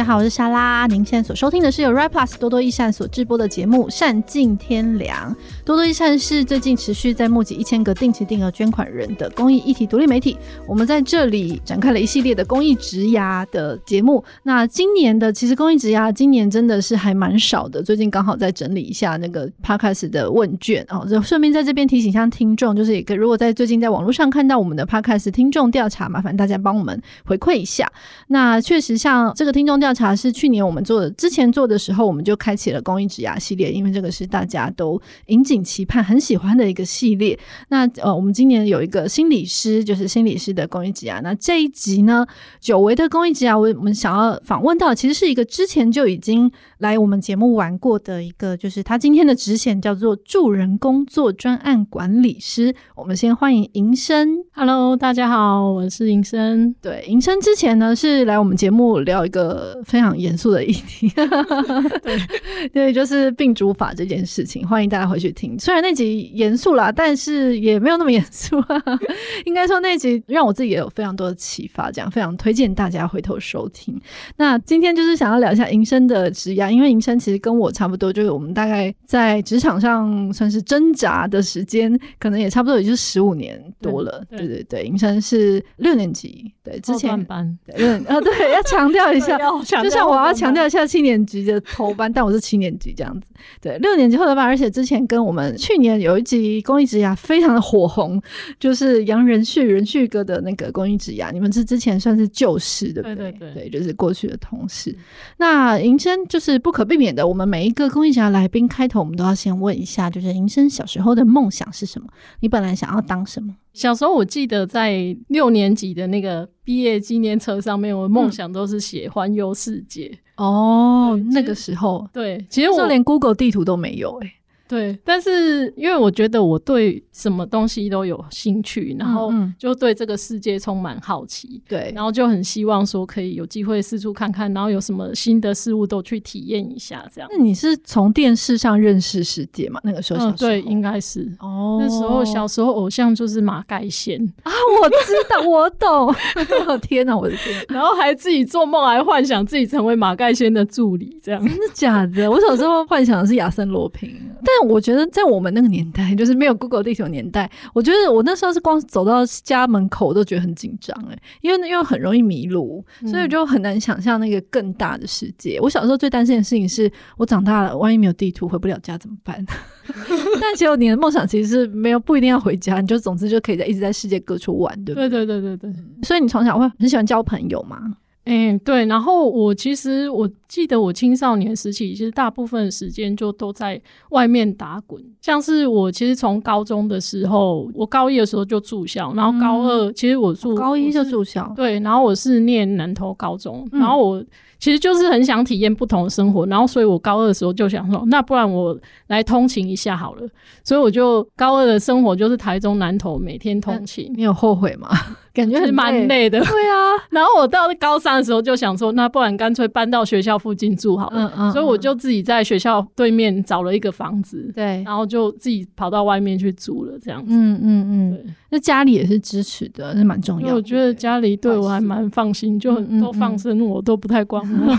大家好，我是莎拉。您现在所收听的是由 Right Plus 多多益善所制播的节目《善尽天良》。多多益善是最近持续在募集一千个定期定额捐款人的公益议题独立媒体。我们在这里展开了一系列的公益职涯的节目。那今年的其实公益职涯今年真的是还蛮少的。最近刚好在整理一下那个 Podcast 的问卷哦，就顺便在这边提醒一下听众，就是也可如果在最近在网络上看到我们的 Podcast 听众调查，麻烦大家帮我们回馈一下。那确实像这个听众。调调查是去年我们做的，之前做的时候，我们就开启了公益职涯系列，因为这个是大家都引颈期盼、很喜欢的一个系列。那呃，我们今年有一个心理师，就是心理师的公益职涯。那这一集呢，久违的公益职涯，我我们想要访问到，其实是一个之前就已经来我们节目玩过的一个，就是他今天的职衔叫做助人工作专案管理师。我们先欢迎银生，Hello，大家好，我是银生。对，银生之前呢是来我们节目聊一个。非常严肃的议题，对，对，就是病主法这件事情，欢迎大家回去听。虽然那集严肃啦，但是也没有那么严肃。应该说那集让我自己也有非常多的启发，这样非常推荐大家回头收听。那今天就是想要聊一下银生的职涯，因为银生其实跟我差不多，就是我们大概在职场上算是挣扎的时间，可能也差不多也就是十五年多了。对对对，对，银生是六年级，对，之前班，对啊，对，要强调一下。就像我要强调一下七年级的头班，但我是七年级这样子。对，六年级后头班，而且之前跟我们去年有一集公益职涯非常的火红，就是杨仁旭仁旭哥的那个公益职涯，你们是之前算是旧识对不对？对对对，对，就是过去的同事。那银生就是不可避免的，我们每一个公益职涯来宾开头，我们都要先问一下，就是银生小时候的梦想是什么？你本来想要当什么？小时候我记得在六年级的那个毕业纪念册上面，我的梦想都是写环游世界。嗯、哦，那个时候，对，其实我连 Google 地图都没有哎、欸对，但是因为我觉得我对什么东西都有兴趣，然后就对这个世界充满好奇，对、嗯嗯，然后就很希望说可以有机会四处看看，然后有什么新的事物都去体验一下，这样。那你是从电视上认识世界吗？那个时候，小时候，嗯，对，应该是哦。那时候小时候偶像就是马盖先啊，我知道，我懂。天哪，我的天！然后还自己做梦，还幻想自己成为马盖先的助理，这样。真的假的？我小时候幻想的是亚森罗平，但。我觉得在我们那个年代，就是没有 Google 地球年代，我觉得我那时候是光走到家门口我都觉得很紧张哎，因为因为很容易迷路，所以就很难想象那个更大的世界。嗯、我小时候最担心的事情是我长大了，万一没有地图回不了家怎么办？但结果你的梦想其实是没有不一定要回家，你就总之就可以在一直在世界各处玩，对不对？对对对对对。所以你从小会很喜欢交朋友吗？哎、欸，对，然后我其实我记得我青少年时期，其实大部分时间就都在外面打滚。像是我其实从高中的时候，我高一的时候就住校，然后高二、嗯、其实我住高一就住校，对，然后我是念南投高中，然后我。其实就是很想体验不同的生活，然后所以我高二的时候就想说，那不然我来通勤一下好了。所以我就高二的生活就是台中南投每天通勤。你有后悔吗？感觉是蛮累的。对啊。然后我到高三的时候就想说，那不然干脆搬到学校附近住好了。嗯嗯。所以我就自己在学校对面找了一个房子。对。然后就自己跑到外面去住了，这样子。嗯嗯嗯。对。那家里也是支持的，是蛮重要的。我觉得家里对我还蛮放心，就很都放生我，都不太管我。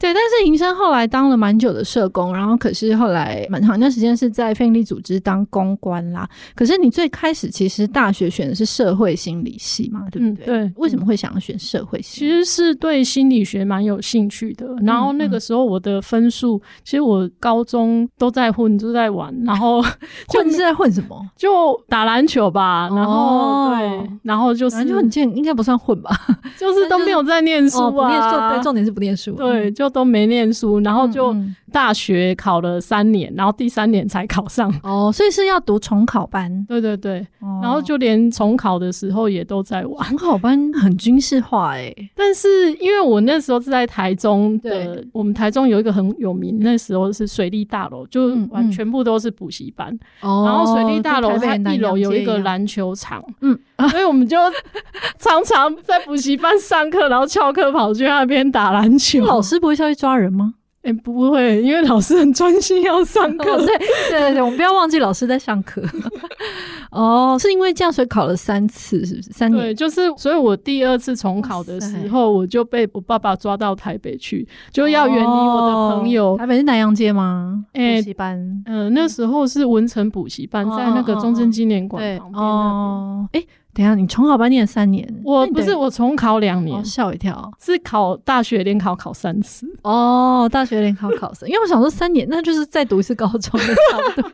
对，但是银生后来当了蛮久的社工，然后可是后来蛮长一段时间是在非营利组织当公关啦。可是你最开始其实大学选的是社会心理系嘛，对不对？嗯、对，为什么会想要选社会系？其实是对心理学蛮有兴趣的。然后那个时候我的分数，嗯嗯、其实我高中都在混，都在玩，然后 混是在混什么？就打篮球吧。然后、哦、对，然后就是就很贱，应该不算混吧？就是都没有在念书啊。不念书，对，重点是不念书。对，就都没念书，然后就大学考了三年，然后第三年才考上。哦，所以是要读重考班。对对对，哦、然后就连重考的时候也都在玩。重考班 很军事化哎、欸，但是因为我那时候是在台中的，我们台中有一个很有名，那时候是水利大楼，就完全部都是补习班。哦、嗯，然后水利大楼它一楼有一个篮球场，嗯，所以我们就常常在补习班上课，然后翘课跑去那边打篮球。老师不会下去抓人吗？哎、欸，不会，因为老师很专心要上课。对对对，我们不要忘记老师在上课。哦，是因为这样，所以考了三次，是不是？三年。对，就是，所以我第二次重考的时候，我就被我爸爸抓到台北去，就要远离我的朋友。哦、台北是南洋街吗？补习班。嗯、呃，那时候是文成补习班，在那个中正纪念馆旁边。哦，哎。等一下，你重考班念三年，我不是我重考两年，吓我一跳，是考大学联考考三次。哦，大学联考考三，因为我想说三年，那就是再读一次高中的差不多。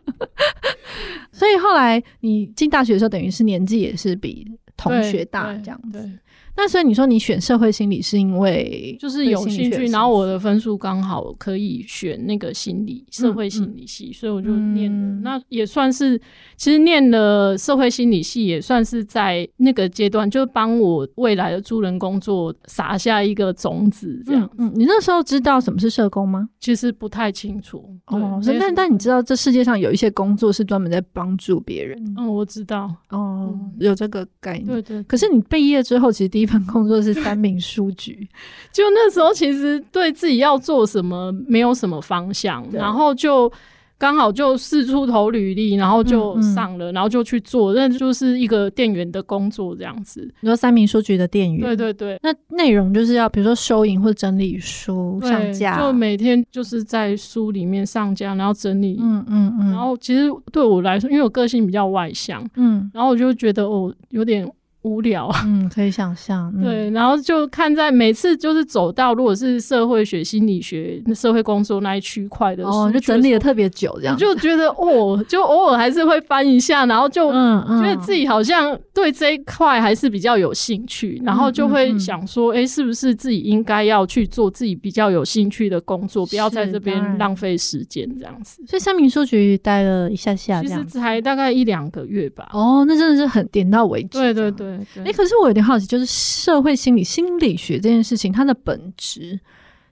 所以后来你进大学的时候，等于是年纪也是比同学大这样子。那所以你说你选社会心理是因为就是有兴趣，然后我的分数刚好可以选那个心理社会心理系，所以我就念了。那也算是其实念了社会心理系，也算是在那个阶段就帮我未来的助人工作撒下一个种子。这样，嗯，你那时候知道什么是社工吗？其实不太清楚。哦，但但你知道这世界上有一些工作是专门在帮助别人。嗯，我知道。哦，有这个概念。对对。可是你毕业之后，其实第一份工作是三明书局，就那时候其实对自己要做什么没有什么方向，然后就刚好就四处投履历，然后就上了，嗯嗯然后就去做，那就是一个店员的工作这样子。你说三明书局的店员，对对对，那内容就是要比如说收银或整理书上架，就每天就是在书里面上架，然后整理，嗯嗯嗯，然后其实对我来说，因为我个性比较外向，嗯，然后我就觉得哦有点。无聊，嗯，可以想象，嗯、对，然后就看在每次就是走到如果是社会学、心理学、社会工作那一区块的时候，哦，就整理的特别久，这样就觉得哦，就偶尔还是会翻一下，然后就觉得自己好像对这一块还是比较有兴趣，嗯、然后就会想说，哎、是不是自己应该要去做自己比较有兴趣的工作，不要在这边浪费时间这样子。所以三明书局待了一下下，其实才大概一两个月吧。哦，那真的是很点到为止。对对对。哎、欸，可是我有点好奇，就是社会心理心理学这件事情，它的本质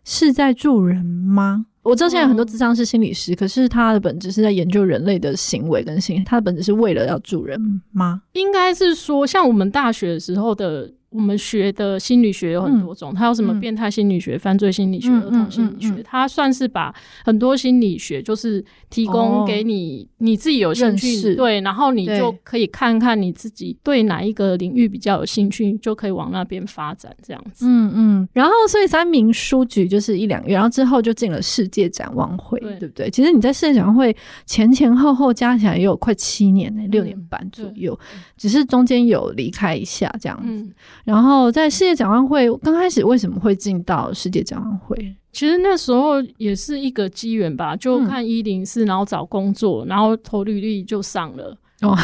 是在助人吗？我知道现在有很多智商是心理师，嗯、可是它的本质是在研究人类的行为跟心理，它的本质是为了要助人吗？应该是说，像我们大学的时候的。我们学的心理学有很多种，它有什么变态心理学、犯罪心理学、儿童心理学，它算是把很多心理学就是提供给你，你自己有兴趣，对，然后你就可以看看你自己对哪一个领域比较有兴趣，就可以往那边发展这样子。嗯嗯。然后，所以三民书局就是一两个月，然后之后就进了世界展望会，对不对？其实你在世界展望会前前后后加起来也有快七年呢，六年半左右，只是中间有离开一下这样子。然后在世界展望会刚开始为什么会进到世界展望会？其实那时候也是一个机缘吧，就看一零四，然后找工作，然后投履历就上了。哦，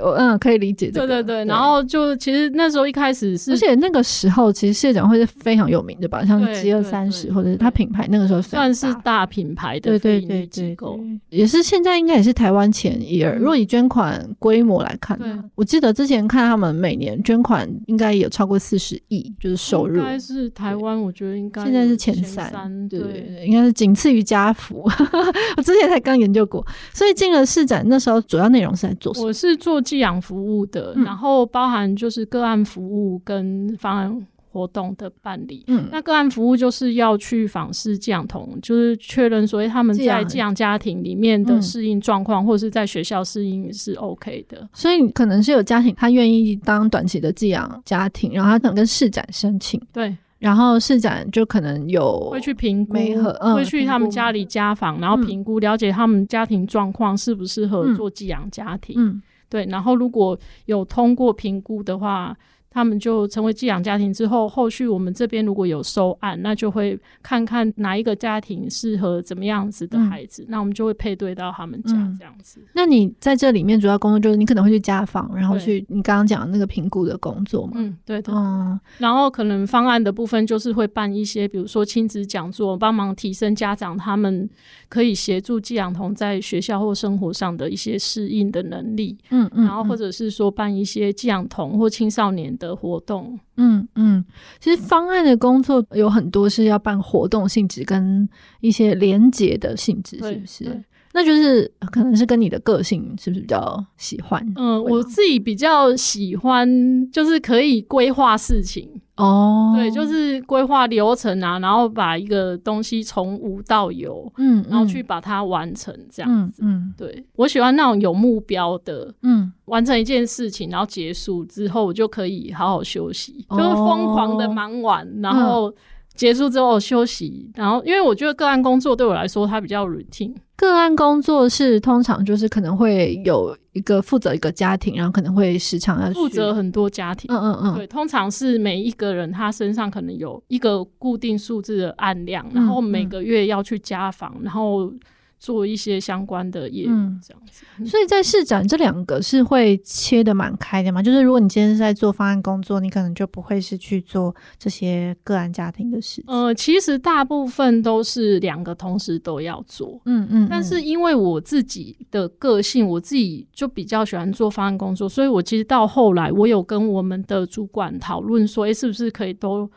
我 嗯可以理解这个。对对对，然后就其实那时候一开始是，而且那个时候其实世界展会是非常有名的吧，像是饥饿三十或者是它品牌那个时候算是大品牌的对对对机构，也是现在应该也是台湾前一二。如果以捐款规模来看，我记得之前看他们每年捐款应该有超过四十亿，就是收入。应该是台湾，我觉得应该现在是前三，对对，应该是仅次于家福。我之前才刚研究过，所以进了市展那时候主要内容是在做什么？我是做寄养服务的，嗯、然后包含就是个案服务跟方案活动的办理。嗯，那个案服务就是要去访视寄养童，就是确认所以他们在寄养家庭里面的适应状况，嗯、或者是在学校适应是 OK 的。所以可能是有家庭他愿意当短期的寄养家庭，然后他可能跟市展申请。对。然后市长就可能有会去评估，嗯、会去他们家里家访，然后评估了解他们家庭状况适不适合做寄养家庭。嗯，对。然后如果有通过评估的话。他们就成为寄养家庭之后，后续我们这边如果有收案，那就会看看哪一个家庭适合怎么样子的孩子，嗯、那我们就会配对到他们家这样子。嗯、那你在这里面主要工作就是你可能会去家访，然后去你刚刚讲的那个评估的工作嘛？嗯，对的。嗯，然后可能方案的部分就是会办一些，比如说亲子讲座，帮忙提升家长他们可以协助寄养童在学校或生活上的一些适应的能力。嗯嗯，然后或者是说办一些寄养童或青少年的。的活动，嗯嗯，其实方案的工作有很多是要办活动性质跟一些连结的性质，是不是？那就是可能是跟你的个性是不是比较喜欢？嗯，我自己比较喜欢，就是可以规划事情。哦，对，就是规划流程啊，然后把一个东西从无到有，嗯，然后去把它完成这样子。嗯，嗯对，我喜欢那种有目标的，嗯，完成一件事情，然后结束之后，我就可以好好休息，哦、就是疯狂的忙完，然后结束之后休息，然后因为我觉得个案工作对我来说它比较 routine。个案工作是通常就是可能会有一个负责一个家庭，然后可能会时常要负责很多家庭。嗯嗯嗯，对，通常是每一个人他身上可能有一个固定数字的案量，然后每个月要去家访，然后。做一些相关的业务，这样子。嗯、所以在市展这两个是会切的蛮开的嘛？就是如果你今天是在做方案工作，你可能就不会是去做这些个案家庭的事。呃，其实大部分都是两个同时都要做。嗯嗯。但是因为我自己的个性，我自己就比较喜欢做方案工作，所以我其实到后来，我有跟我们的主管讨论说，诶、欸，是不是可以都。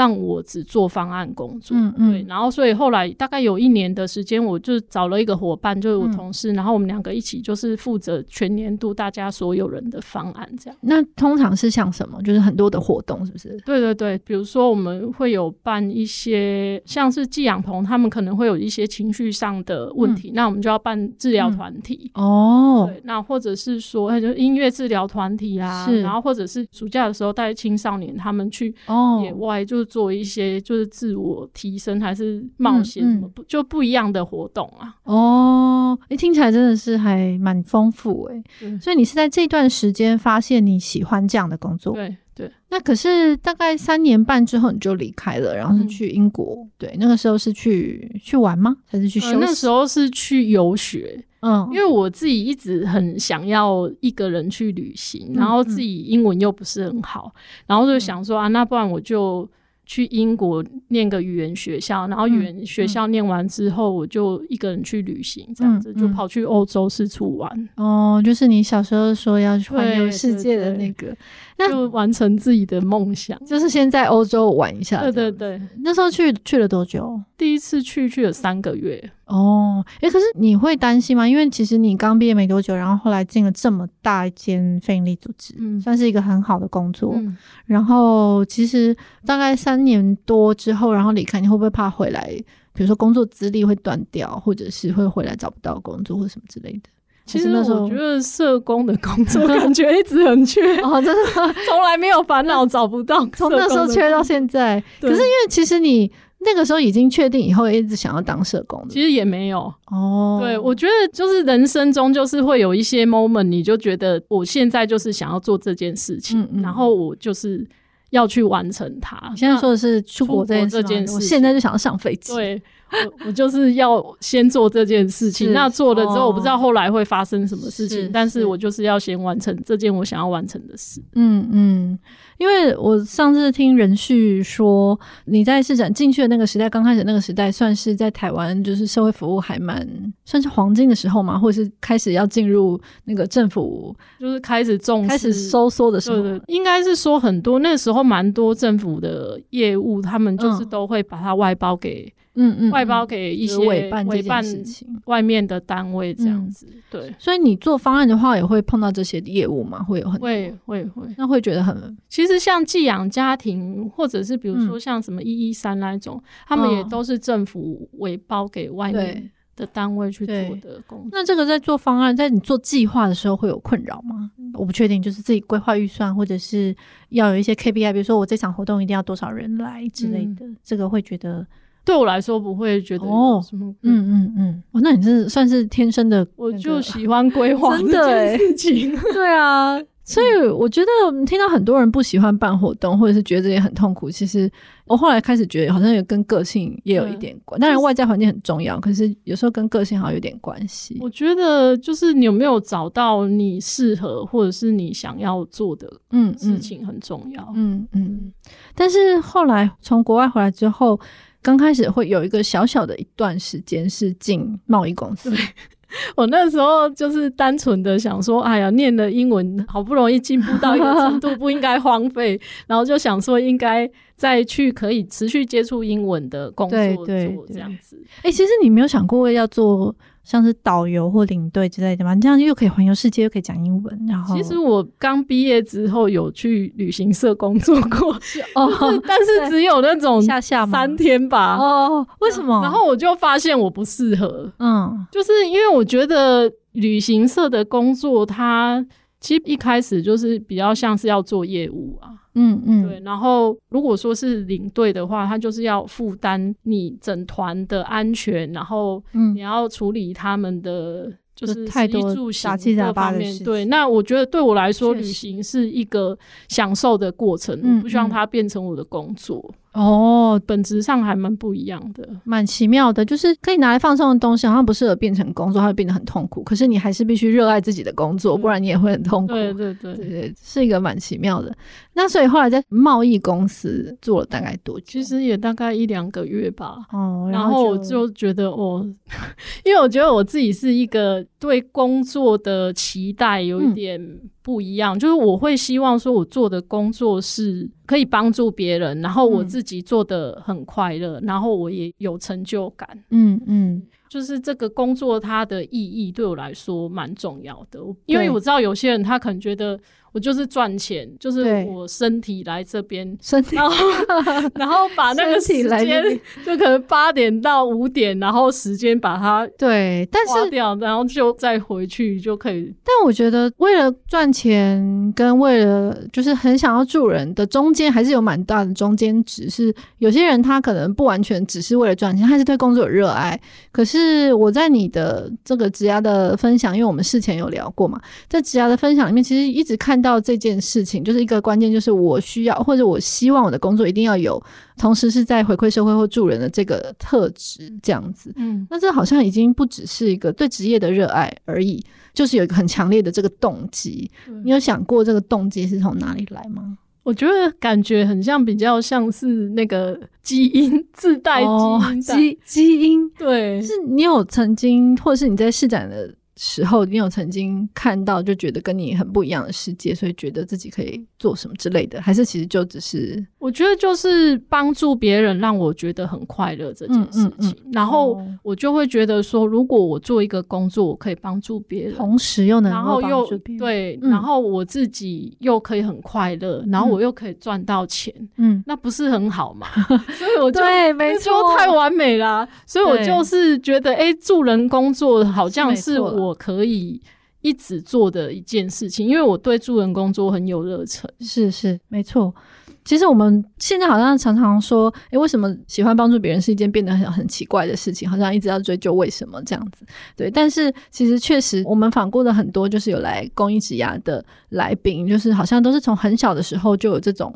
让我只做方案工作，嗯嗯，对，然后所以后来大概有一年的时间，我就找了一个伙伴，就是我同事，嗯、然后我们两个一起就是负责全年度大家所有人的方案这样。那通常是像什么？就是很多的活动，是不是？对对对，比如说我们会有办一些，像是寄养棚，他们可能会有一些情绪上的问题，嗯、那我们就要办治疗团体、嗯、哦。对，那或者是说，就音乐治疗团体啊，是然后或者是暑假的时候带青少年他们去野外就。做一些就是自我提升还是冒险什么不、嗯嗯、就不一样的活动啊？哦，你、欸，听起来真的是还蛮丰富诶。对所以你是在这段时间发现你喜欢这样的工作？对对。那可是大概三年半之后你就离开了，然后是去英国。嗯、对，那个时候是去去玩吗？还是去休息？呃、那时候是去游学。嗯，因为我自己一直很想要一个人去旅行，嗯、然后自己英文又不是很好，嗯、然后就想说啊，那不然我就。去英国念个语言学校，然后语言学校念完之后，我就一个人去旅行，这样子就跑去欧洲四处玩。哦，就是你小时候说要去环游世界的那个。那就完成自己的梦想，就是先在欧洲玩一下。对对对，那时候去去了多久？第一次去去了三个月。哦，诶、欸，可是你会担心吗？因为其实你刚毕业没多久，然后后来进了这么大一间非营利组织，嗯，算是一个很好的工作。嗯、然后其实大概三年多之后，然后离开，你会不会怕回来？比如说工作资历会断掉，或者是会回来找不到工作，或什么之类的。其实那时候我觉得社工的工作 感觉一直很缺 哦，真的 从来没有烦恼找不到，从那时候缺到现在。可是因为其实你那个时候已经确定以后一直想要当社工，其实也没有哦。对，我觉得就是人生中就是会有一些 moment，你就觉得我现在就是想要做这件事情，嗯嗯然后我就是要去完成它。你现在说的是出国这件事，我现在就想要上飞机。对。我我就是要先做这件事情，那做了之后，我不知道后来会发生什么事情，是但是我就是要先完成这件我想要完成的事。嗯嗯，因为我上次听人旭说，你在市展进去的那个时代，刚开始那个时代，算是在台湾就是社会服务还蛮算是黄金的时候嘛，或者是开始要进入那个政府，就是开始重视、开始收缩的时候。应该是说很多那个时候蛮多政府的业务，他们就是都会把它外包给。嗯嗯，外包给一些委办这件事情，外面的单位这样子，嗯、对。所以你做方案的话，也会碰到这些业务吗？会有很多会会会，那会觉得很。其实像寄养家庭，或者是比如说像什么一一三那种，嗯、他们也都是政府委包给外面的单位去做的工作。那这个在做方案，在你做计划的时候会有困扰吗？我不确定，就是自己规划预算，或者是要有一些 KPI，比如说我这场活动一定要多少人来之类的，嗯、这个会觉得。对我来说不会觉得哦，什么嗯嗯嗯，哦，那你是算是天生的，我就喜欢规划这件事情，对啊，所以我觉得听到很多人不喜欢办活动，或者是觉得也很痛苦。其实我后来开始觉得，好像也跟个性也有一点关。当然外在环境很重要，可是有时候跟个性好像有点关系。我觉得就是你有没有找到你适合或者是你想要做的嗯事情很重要。嗯嗯，嗯，但是后来从国外回来之后。刚开始会有一个小小的一段时间是进贸易公司，我那时候就是单纯的想说，哎呀，念了英文，好不容易进步到一个程度，不应该荒废，然后就想说应该再去可以持续接触英文的工作做这样子。哎、欸，其实你没有想过要做像是导游或领队之类的嘛？你这样又可以环游世界，又可以讲英文。然后，其实我刚毕业之后有去旅行社工作过，哦，但是只有那种下下三天吧。哦，为什么？然后我就发现我不适合。嗯，就是因为我觉得旅行社的工作，它其实一开始就是比较像是要做业务啊。嗯嗯，对。然后如果说是领队的话，他就是要负担你整团的安全，然后你要处理他们的就是太多杂七杂八的事。对，那我觉得对我来说，旅行是一个享受的过程，我不希望它变成我的工作。哦，本质上还蛮不一样的，蛮奇妙的。就是可以拿来放松的东西，好像不适合变成工作，它会变得很痛苦。可是你还是必须热爱自己的工作，不然你也会很痛苦。对对对对对，是一个蛮奇妙的。那所以后来在贸易公司做了大概多久？其实也大概一两个月吧。哦，然后我就觉得哦，因为我觉得我自己是一个对工作的期待有一点不一样，嗯、就是我会希望说我做的工作是可以帮助别人，然后我自己做得很快乐，嗯、然后我也有成就感。嗯嗯，嗯就是这个工作它的意义对我来说蛮重要的，因为我知道有些人他可能觉得。我就是赚钱，就是我身体来这边，身体，然后 然后把那个时间就可能八点到五点，然后时间把它对，但是掉，然后就再回去就可以。但我觉得为了赚钱跟为了就是很想要助人的中间，还是有蛮大的中间值。是有些人他可能不完全只是为了赚钱，他是对工作有热爱。可是我在你的这个职涯的分享，因为我们事前有聊过嘛，在职涯的分享里面，其实一直看。到这件事情，就是一个关键，就是我需要或者我希望我的工作一定要有，同时是在回馈社会或助人的这个特质，这样子。嗯，那这好像已经不只是一个对职业的热爱而已，就是有一个很强烈的这个动机。嗯，你有想过这个动机是从哪里来吗？我觉得感觉很像，比较像是那个基因自带基因，哦，基基因。对，是你有曾经，或者是你在施展的。时候，你有曾经看到就觉得跟你很不一样的世界，所以觉得自己可以做什么之类的，还是其实就只是？我觉得就是帮助别人，让我觉得很快乐这件事情。嗯嗯嗯、然后我就会觉得说，如果我做一个工作，我可以帮助别人，同时又能然后又对，嗯、然后我自己又可以很快乐，然后我又可以赚到钱，嗯，那不是很好吗？所以我就对，没错，太完美了。所以我就是觉得，哎对，助人工作好像是我。我可以一直做的一件事情，因为我对助人工作很有热忱。是是，没错。其实我们现在好像常常说，诶，为什么喜欢帮助别人是一件变得很很奇怪的事情？好像一直要追究为什么这样子。对，但是其实确实，我们访过的很多就是有来公益职涯的来宾，就是好像都是从很小的时候就有这种，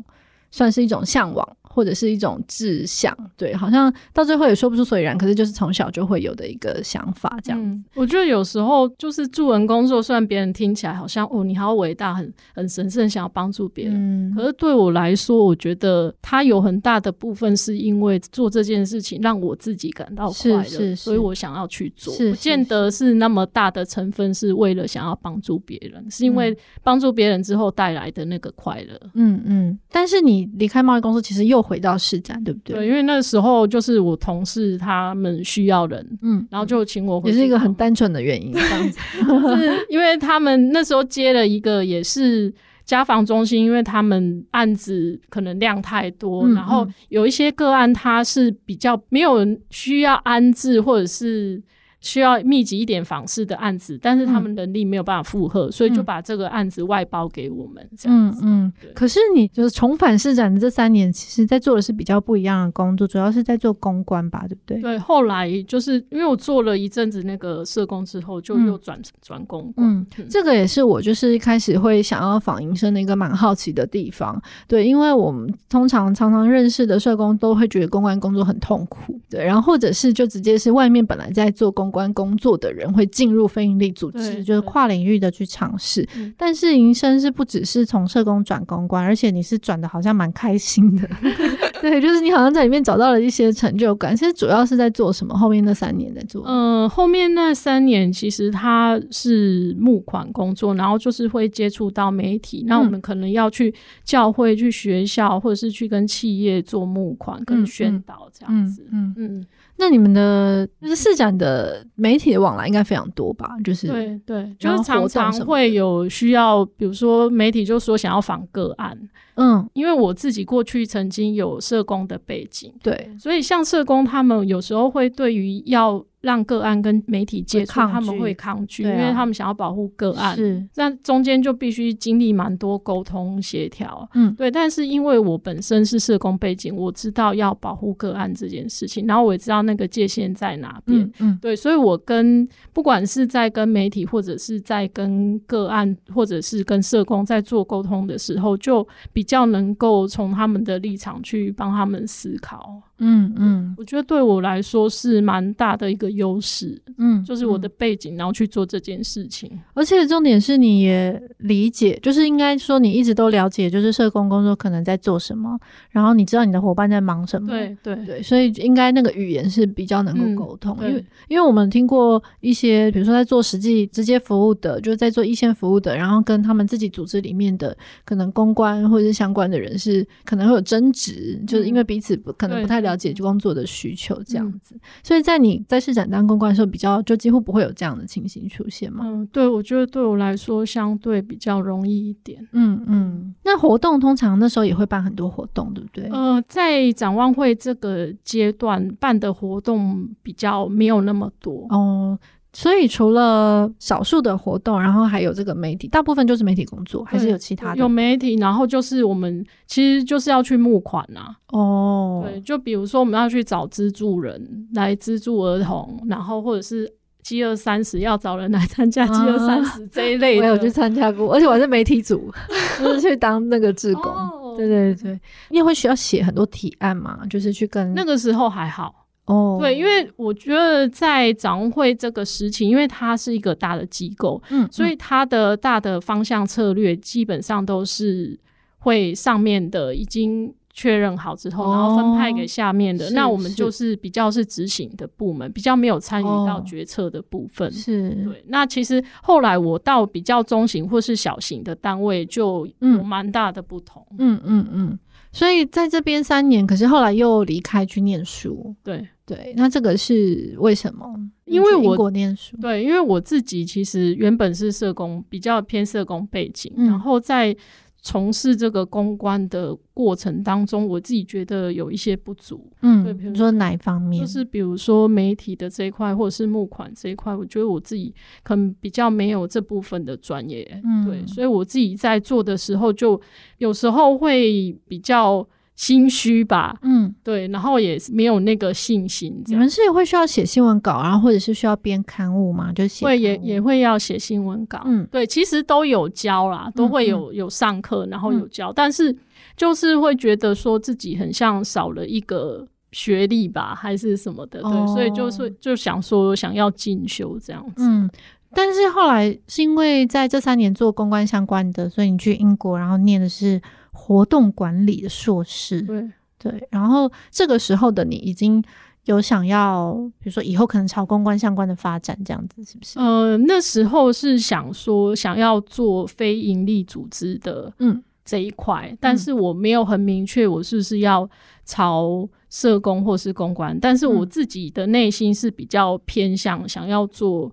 算是一种向往。或者是一种志向，对，好像到最后也说不出所以然，可是就是从小就会有的一个想法，这样子。嗯，我觉得有时候就是助人工作，虽然别人听起来好像哦，你好伟大，很很神圣，想要帮助别人，嗯，可是对我来说，我觉得它有很大的部分是因为做这件事情让我自己感到快乐，是是是，所以我想要去做，不见得是那么大的成分是为了想要帮助别人，是因为帮助别人之后带来的那个快乐。嗯嗯。但是你离开贸易公司，其实又回到市展，对不对？对，因为那时候就是我同事他们需要人，嗯，然后就请我回。也是一个很单纯的原因，这样子，是因为他们那时候接了一个也是家访中心，因为他们案子可能量太多，嗯嗯，然后有一些个案他是比较没有需要安置或者是。需要密集一点访视的案子，但是他们能力没有办法负荷，嗯、所以就把这个案子外包给我们这样子。嗯，嗯可是你就是重返市展的这三年，其实在做的是比较不一样的工作，主要是在做公关吧，对不对？对，后来就是因为我做了一阵子那个社工之后，就又转转公关。嗯，嗯这个也是我就是一开始会想要访营生的一个蛮好奇的地方。对，因为我们通常常常认识的社工都会觉得公关工作很痛苦，对，然后或者是就直接是外面本来在做公关。工作的人会进入非营利组织，就是跨领域的去尝试。但是营生是不只是从社工转公关，而且你是转的好像蛮开心的。对，就是你好像在里面找到了一些成就感。其实主要是在做什么？后面那三年在做？嗯、呃，后面那三年其实他是募款工作，然后就是会接触到媒体。那、嗯、我们可能要去教会、去学校，或者是去跟企业做募款跟宣导这样子。嗯嗯。嗯嗯那你们的就是市展的媒体的往来应该非常多吧？就是对对，就是常常会有需要，比如说媒体就说想要访个案，嗯，因为我自己过去曾经有社工的背景，对，所以像社工他们有时候会对于要。让个案跟媒体接触，他们会抗拒，啊、因为他们想要保护个案。是，那中间就必须经历蛮多沟通协调。嗯，对。但是因为我本身是社工背景，我知道要保护个案这件事情，然后我也知道那个界限在哪边。嗯，嗯对。所以我跟不管是在跟媒体，或者是在跟个案，或者是跟社工在做沟通的时候，就比较能够从他们的立场去帮他们思考。嗯嗯，我觉得对我来说是蛮大的一个优势，嗯，就是我的背景，然后去做这件事情。而且重点是你也理解，就是应该说你一直都了解，就是社工工作可能在做什么，然后你知道你的伙伴在忙什么，对对对，所以应该那个语言是比较能够沟通。因为因为我们听过一些，比如说在做实际直接服务的，就是在做一线服务的，然后跟他们自己组织里面的可能公关或者是相关的人是可能会有争执，就是因为彼此不可能不太。了解工作的需求这样子，嗯、所以在你在市展当公关的时候，比较就几乎不会有这样的情形出现嘛？嗯，对，我觉得对我来说相对比较容易一点。嗯嗯，那活动通常那时候也会办很多活动，对不对？呃，在展望会这个阶段办的活动比较没有那么多哦。所以除了少数的活动，然后还有这个媒体，大部分就是媒体工作，还是有其他的？有媒体，然后就是我们其实就是要去募款呐、啊。哦，对，就比如说我们要去找资助人来资助儿童，然后或者是饥饿三十要找人来参加饥饿三十这一类的。我有去参加过，而且我还是媒体组，就是去当那个志工。哦、对对对，你也会需要写很多提案嘛？就是去跟那个时候还好。哦，oh. 对，因为我觉得在展望会这个时期，因为它是一个大的机构，嗯，所以它的大的方向策略基本上都是会上面的已经确认好之后，oh. 然后分派给下面的。是那我们就是比较是执行的部门，比较没有参与到决策的部分。是、oh. 对。那其实后来我到比较中型或是小型的单位，就有蛮大的不同。嗯嗯嗯。所以在这边三年，可是后来又离开去念书。对。对，那这个是为什么？因为我国念书，对，因为我自己其实原本是社工，比较偏社工背景，嗯、然后在从事这个公关的过程当中，我自己觉得有一些不足。嗯，对，比如说哪一方面？就是比如说媒体的这一块，或者是募款这一块，我觉得我自己可能比较没有这部分的专业。嗯，对，所以我自己在做的时候，就有时候会比较。心虚吧，嗯，对，然后也没有那个信心。你们是也会需要写新闻稿，然后或者是需要编刊物吗？就写会也也会要写新闻稿，嗯，对，其实都有教啦，都会有、嗯、有上课，然后有教，嗯、但是就是会觉得说自己很像少了一个学历吧，还是什么的，对，哦、所以就是就想说想要进修这样子。嗯，但是后来是因为在这三年做公关相关的，所以你去英国，然后念的是。活动管理的硕士，对对，然后这个时候的你已经有想要，比如说以后可能朝公关相关的发展，这样子是不是？呃，那时候是想说想要做非营利组织的，嗯，这一块，嗯、但是我没有很明确我是不是要朝社工或是公关，但是我自己的内心是比较偏向想要做。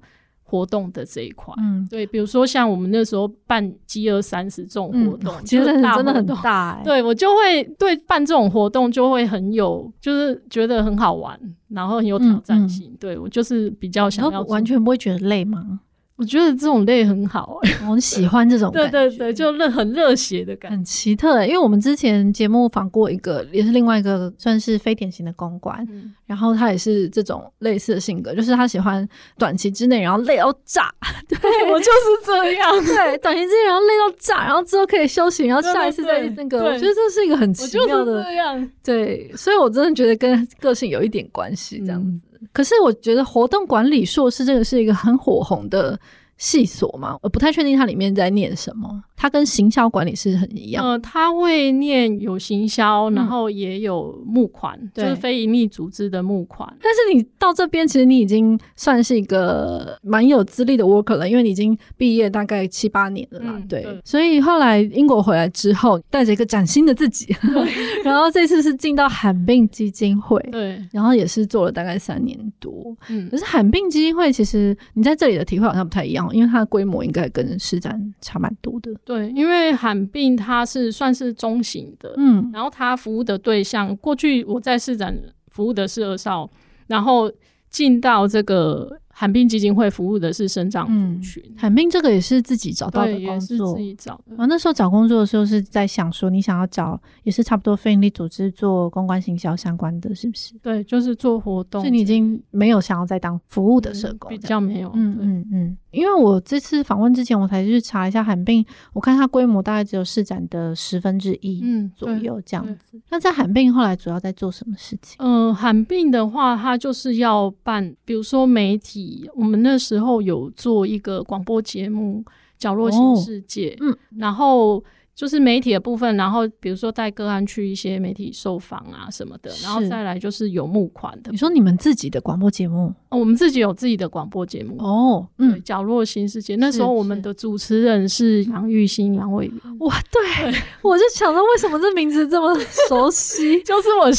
活动的这一块，嗯，对，比如说像我们那时候办饥饿三十这种活动，其实真的很大，欸，对我就会对办这种活动就会很有，就是觉得很好玩，然后很有挑战性。嗯嗯，对我就是比较想要，完全不会觉得累吗？我觉得这种类很好，欸，我很喜欢这种感觉，对对对，就热很热血的感觉，很奇特，欸。因为我们之前节目访过一个，也是另外一个算是非典型的公关，嗯、然后他也是这种类似的性格，就是他喜欢短期之内然后累到炸，对我就是这样，对，短期之内然后累到炸，然后之后可以休息，然后下一次再那个，我觉得这是一个很奇妙的，这样。对，所以我真的觉得跟个性有一点关系，这样子。嗯、可是我觉得活动管理硕士这个是一个很火红的。系所吗？我不太确定它里面在念什么。它跟行销管理是很一样。呃，他会念有行销，然后也有募款，嗯、就是非营利组织的募款。但是你到这边，其实你已经算是一个蛮有资历的 worker 了，因为你已经毕业大概七八年了啦。嗯、对，对，所以后来英国回来之后，带着一个崭新的自己，然后这次是进到罕病基金会，对，然后也是做了大概三年多。嗯，可是罕病基金会其实你在这里的体会好像不太一样，因为它的规模应该跟世展差蛮多的。对，因为罕病它是算是中型的，嗯，然后它服务的对象，过去我在世展服务的是二少，然后进到这个。罕病基金会服务的是生长族群，罕、嗯、病这个也是自己找到的工作，自己找的。啊，那时候找工作的时候是在想说，你想要找也是差不多非营利组织做公关行销相关的，是不是？对，就是做活动。所以你已经没有想要再当服务的社工，嗯，比较没有。嗯嗯嗯。因为我这次访问之前，我才去查一下罕病，我看它规模大概只有市展的十分之一，嗯，左右这样子。那在罕病后来主要在做什么事情？嗯，罕病的话，它就是要办，比如说媒体，我们那时候有做一个广播节目《角落新世界》，哦，嗯，然后。就是媒体的部分，然后比如说带个案去一些媒体受访啊什么的，然后再来就是有募款的。你说你们自己的广播节目？哦，我们自己有自己的广播节目哦。嗯，角落新世界，那时候我们的主持人是杨玉新杨伟。哇，对，对我就想到为什么这名字这么熟悉？就是我。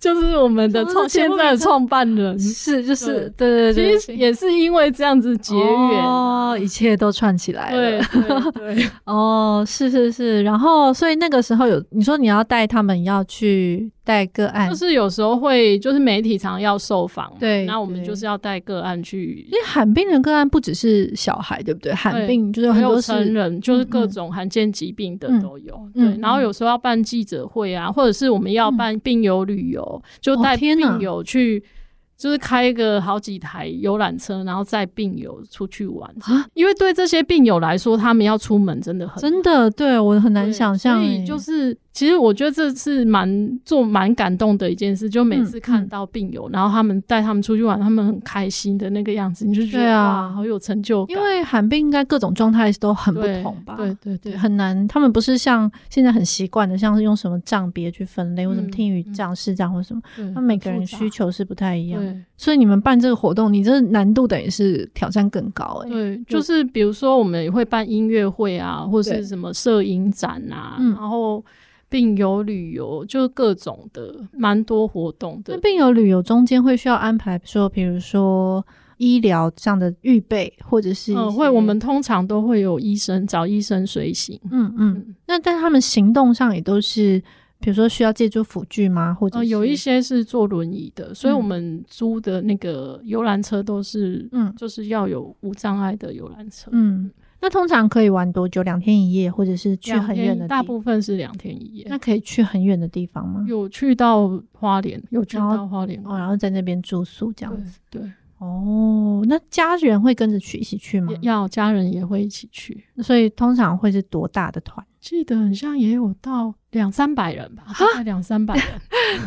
就是我们的创现在的创办人。是就是对。对对，其实也是因为这样子结缘哦，一切都串起来了。对对，对。哦，是是是，然后所以那个时候有你说你要带他们要去。带个案，就是有时候会，就是媒体常要受访，对，那我们就是要带个案去。因为罕病的个案不只是小孩，对不对？罕病就是很多成人，就是各种罕见疾病的都有。对，然后有时候要办记者会啊，或者是我们要办病友旅游，就带病友去。就是开个好几台游览车，然后载病友出去玩啊！因为对这些病友来说，他们要出门真的很真的，对我很难想象。所以就是，其实我觉得这是蛮做蛮感动的一件事。就每次看到病友，嗯嗯、然后他们带他们出去玩，他们很开心的那个样子，你就觉得啊，好有成就感。因为寒病应该各种状态都很不同吧？对对对，对，很难。他们不是像现在很习惯的，像是用什么障别去分类，嗯、或什么听语障、视障或什么，他们每个人需求是不太一样。所以你们办。办这个活动，你这难度等于是挑战更高哎、欸。对，就是比如说我们也会办音乐会啊，或者是什么摄影展啊，然后病友旅游，就各种的蛮多活动的。那病友旅游中间会需要安排说，比如说医疗上的预备，或者是嗯，会我们通常都会有医生找医生随行。嗯嗯，那但他们行动上也都是。比如说需要借助辅具吗？或者、呃、有一些是坐轮椅的，所以我们租的那个游览车都是，嗯，就是要有无障碍的游览车。嗯，那通常可以玩多久？两天一夜，或者是去很远的地方？大部分是两天一夜。那可以去很远的地方吗？有去到花莲，有去到花莲哦，然后在那边住宿这样子。对。对哦，那家人会跟着去一起去吗？要家人也会一起去，所以通常会是多大的团？记得很像也有到两三百人吧，大概两三百人，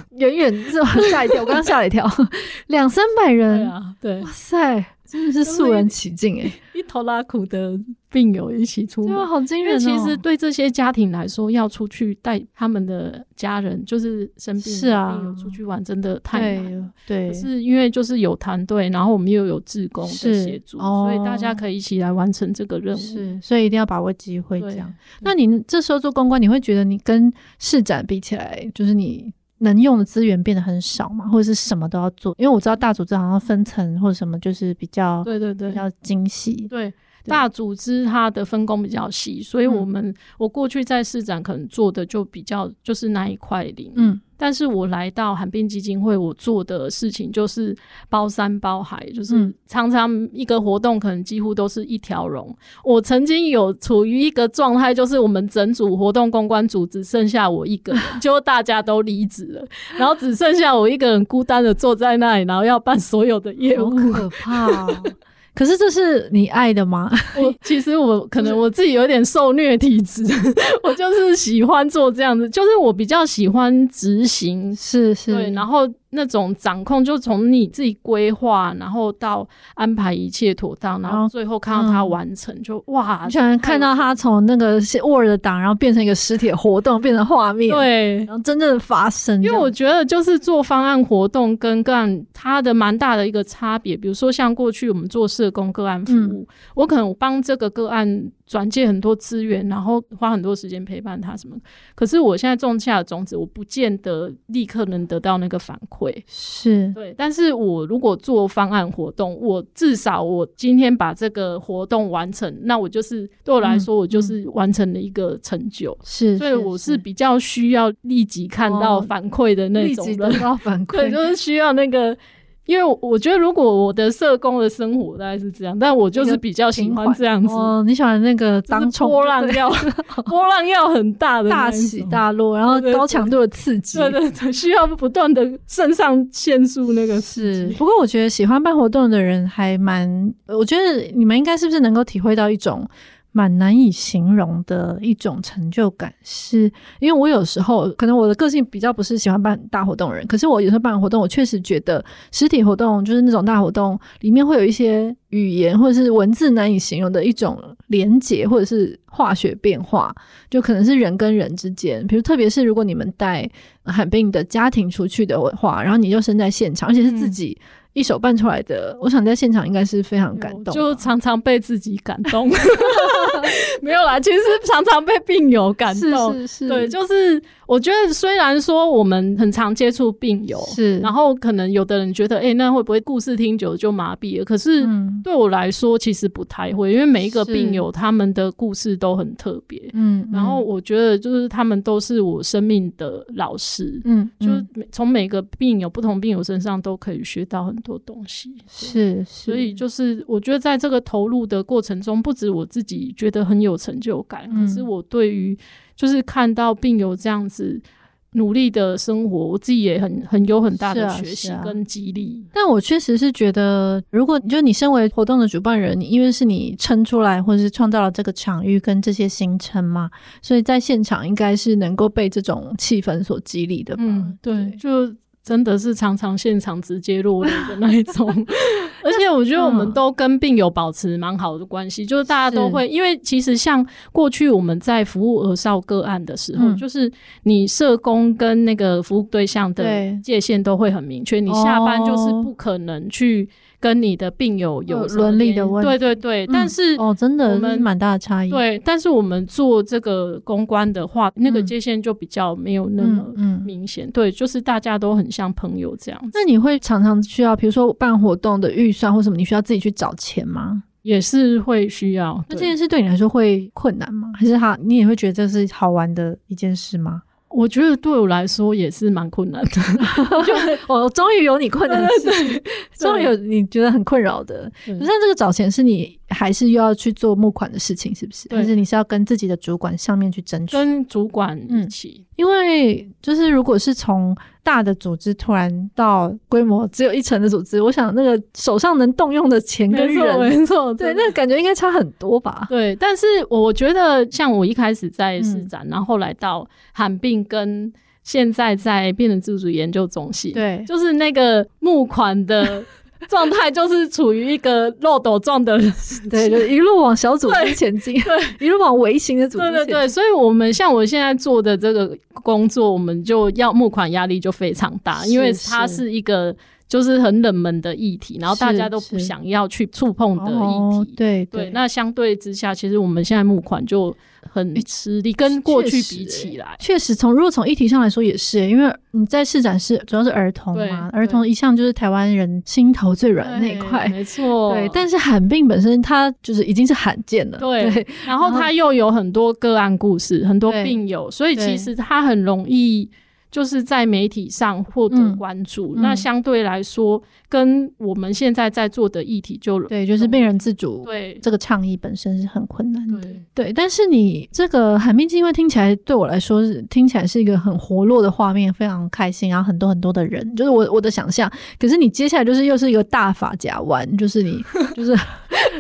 远远是吧？吓一跳，我刚刚吓了一跳，两三百人，对啊，对，哇塞，真的是 肃然起敬哎，一头拉苦的。病友一起出门，好惊人哦！其实对这些家庭来说，要出去带他们的家人，就是生病的病友出去玩，真的太难了。对，可是因为就是有团队，然后我们又有志工的协助，所以大家可以一起来完成这个任务。是，所以一定要把握机会。这样，那你这时候做公关，你会觉得你跟市展比起来，就是你能用的资源变得很少嘛？或者是什么都要做？因为我知道大组织好像分层或者什么，就是比较对对对，比较精细。对。大组织它的分工比较细，所以我们、嗯、我过去在市展可能做的就比较就是那一块领域，嗯，但是我来到罕病基金会，我做的事情就是包山包海，就是常常一个活动可能几乎都是一条龙。我曾经有处于一个状态，就是我们整组活动公关组只剩下我一个人，就大家都离职了，然后只剩下我一个人孤单的坐在那里，然后要办所有的业务，好可怕哦。可是这是你爱的吗？我其实我可能我自己有点受虐体质，我就是喜欢做这样子，就是我比较喜欢执行，是是，对，然后那种掌控，就从你自己规划，然后到安排一切妥当，然后最后看到它完成，嗯、就哇！你想看到他从那个 Word 档，然后变成一个实体活动，变成画面，对，然后真正的发生。因为我觉得，就是做方案活动跟个案，它的蛮大的一个差别。比如说，像过去我们做社工个案服务，嗯、我可能帮这个个案。转借很多资源，然后花很多时间陪伴他什么。可是我现在种下的种子，我不见得立刻能得到那个反馈。是对，但是我如果做方案活动，我至少我今天把这个活动完成，那我就是对我来说，我就是完成了一个成就。是、嗯，所以我是比较需要立即看到反馈的那种人，得到反馈，对，就是需要那个。因为我觉得，如果我的社工的生活大概是这样，但我就是比较喜欢这样子。哦，你喜欢那个当波浪要 波浪要很大的大起大落，然后高强度的刺激，对对对，需要不断的肾上腺素那个是。不过我觉得喜欢办活动的人还蛮，我觉得你们应该是不是能够体会到一种。蛮难以形容的一种成就感，是因为我有时候可能我的个性比较不是喜欢办大活动的人，可是我有时候办活动，我确实觉得实体活动就是那种大活动里面会有一些语言或者是文字难以形容的一种连结，或者是化学变化，就可能是人跟人之间，比如特别是如果你们带罕病的家庭出去的话，然后你就身在现场，而且是自己。嗯一手办出来的，我想在现场应该是非常感动，就常常被自己感动。没有啦，其实常常被病友感动。是是是，对，就是我觉得虽然说我们很常接触病友，是，然后可能有的人觉得，哎、欸，那会不会故事听久了就麻痹了？可是对我来说，其实不太会，因为每一个病友他们的故事都很特别。嗯，然后我觉得就是他们都是我生命的老师。嗯，就是从每个病友、不同病友身上都可以学到很多东西。是，是，所以就是我觉得在这个投入的过程中，不止我自己觉得很有成就感，可是我对于就是看到病友这样子努力的生活，我自己也很很有很大的学习跟激励。啊啊、但我确实是觉得，如果就你身为活动的主办人，你因为是你撑出来或者是创造了这个场域跟这些行程嘛，所以在现场应该是能够被这种气氛所激励的吧？嗯，对，就。真的是常常现场直接落泪的那一种，而且我觉得我们都跟病友保持蛮好的关系，就是大家都会，因为其实像过去我们在服务儿少个案的时候，就是你社工跟那个服务对象的界限都会很明确，你下班就是不可能去。跟你的病友有伦理的问题，对对对，但是哦，真的我们蛮大的差异。对，但是我们做这个公关的话，那个界限就比较没有那么明显。对，就是大家都很像朋友这样子。那你会常常需要，比如说办活动的预算或什么，你需要自己去找钱吗？也是会需要。那这件事对你来说会困难吗？还是他你也会觉得这是好玩的一件事吗？我觉得对我来说也是蛮困难的，就 我 终于有你困难的事情，终于有你觉得很困扰的。可是这个找钱是你还是又要去做募款的事情，是不是？但是你是要跟自己的主管上面去争取？跟主管一起，因为就是如果是从大的组织突然到规模只有一层的组织，我想那个手上能动用的钱跟人，没错，对，那个感觉应该差很多吧？对，但是我觉得像我一开始在市展，然后后来到罕病，跟现在在病人自主研究中心，对，就是那个募款的。状态就是处于一个漏斗状的，对，就一路往小组织前进，对，一路往微型的组织。对对对，所以我们像我现在做的这个工作，我们就要募款压力就非常大，因为它是一个。就是很冷门的议题，然后大家都不想要去触碰的议题。哦、对对，对，那相对之下，其实我们现在募款就很吃力，跟过去比起来，确实从如果从议题上来说也是，因为你在市展是主要是儿童嘛，儿童一向就是台湾人心头最软的那一块，没错。对，但是罕病本身它就是已经是罕见了，对。对，然后它又有很多个案故事，很多病友，所以其实它很容易。就是在媒体上获得关注，那相对来说，跟我们现在在做的议题就对，就是病人自主对这个倡议本身是很困难的，对，对。但是你这个罕病基金会听起来对我来说是听起来是一个很活络的画面，非常开心，然后很多很多的人，就是我我的想象。可是你接下来就是又是一个大法甲弯，就是你 就是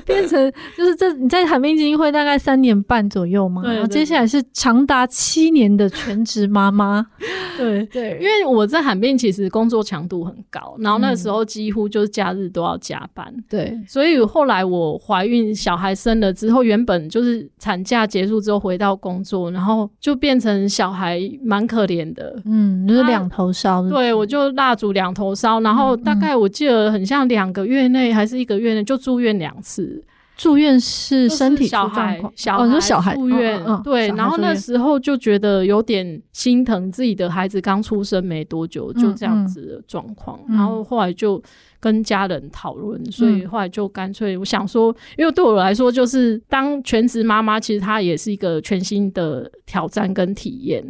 变成就是这你在罕病基金会大概三年半左右嘛，然后接下来是长达七年的全职妈妈。对对，因为我在罕病其实工作强度很高，然后那时候几乎就是假日都要加班。对，所以后来我怀孕，小孩生了之后，原本就是产假结束之后回到工作，然后就变成小孩蛮可怜的。嗯，就是两头烧。对，我就蜡烛两头烧，然后大概我记得很像两个月内还是一个月内就住院两次。住院是身体小孩，小孩，哦，小孩住院，嗯嗯、对。然后那时候就觉得有点心疼自己的孩子刚出生没多久，就这样子的状况。然后后来就跟家人讨论，所以后来就干脆我想说，因为对我来说，就是当全职妈妈，其实她也是一个全新的挑战跟体验。